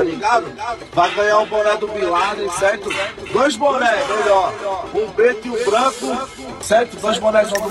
tá ligado? Vai ganhar um boné do Bin certo? Dois bonés, melhor. Um preto e um branco, certo? Dois bonés do Bin.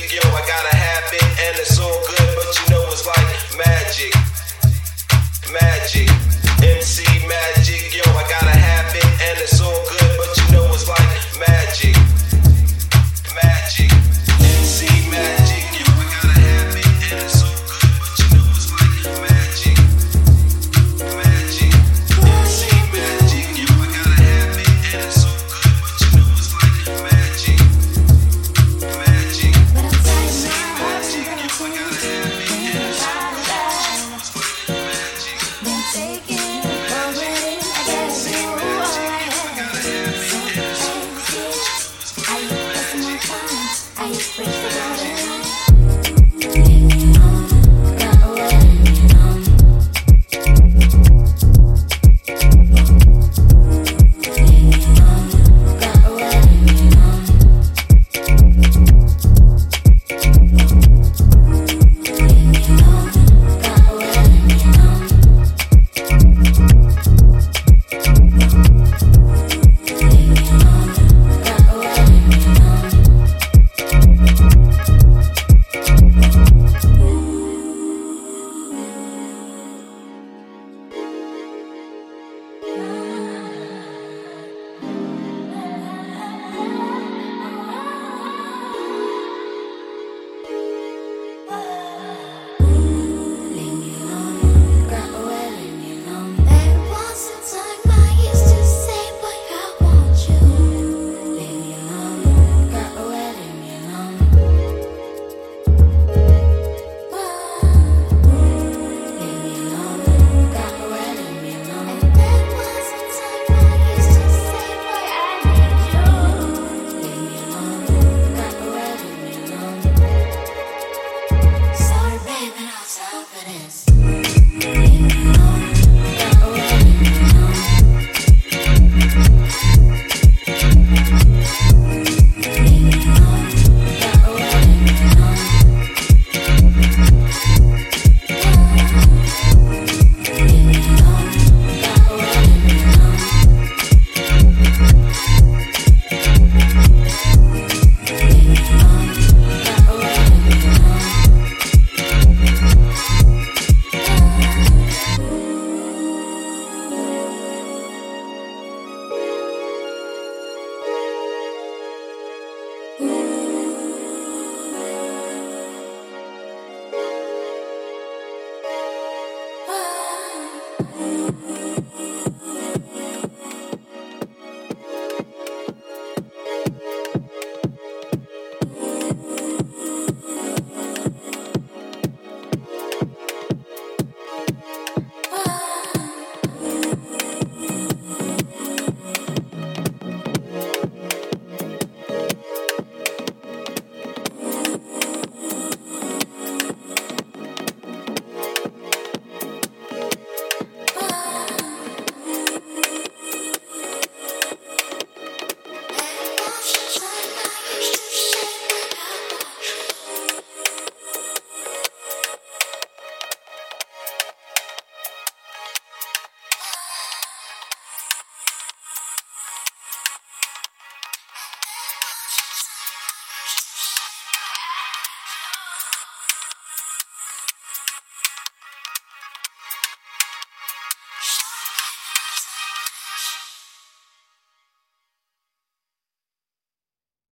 habit and it's all good, but you know it's like magic. Magic. MC Magic, yo, I gotta have